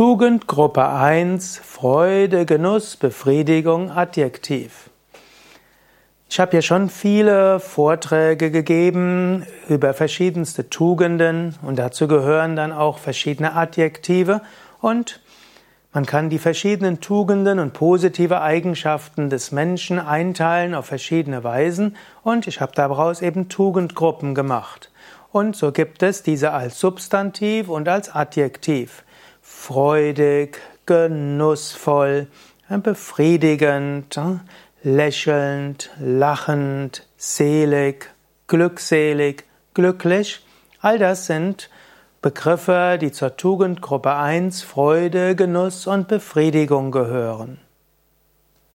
Tugendgruppe 1 Freude, Genuss, Befriedigung, Adjektiv. Ich habe ja schon viele Vorträge gegeben über verschiedenste Tugenden und dazu gehören dann auch verschiedene Adjektive und man kann die verschiedenen Tugenden und positive Eigenschaften des Menschen einteilen auf verschiedene Weisen und ich habe daraus eben Tugendgruppen gemacht. Und so gibt es diese als Substantiv und als Adjektiv freudig, genussvoll, befriedigend, lächelnd, lachend, selig, glückselig, glücklich. All das sind Begriffe, die zur Tugendgruppe 1 Freude, Genuss und Befriedigung gehören.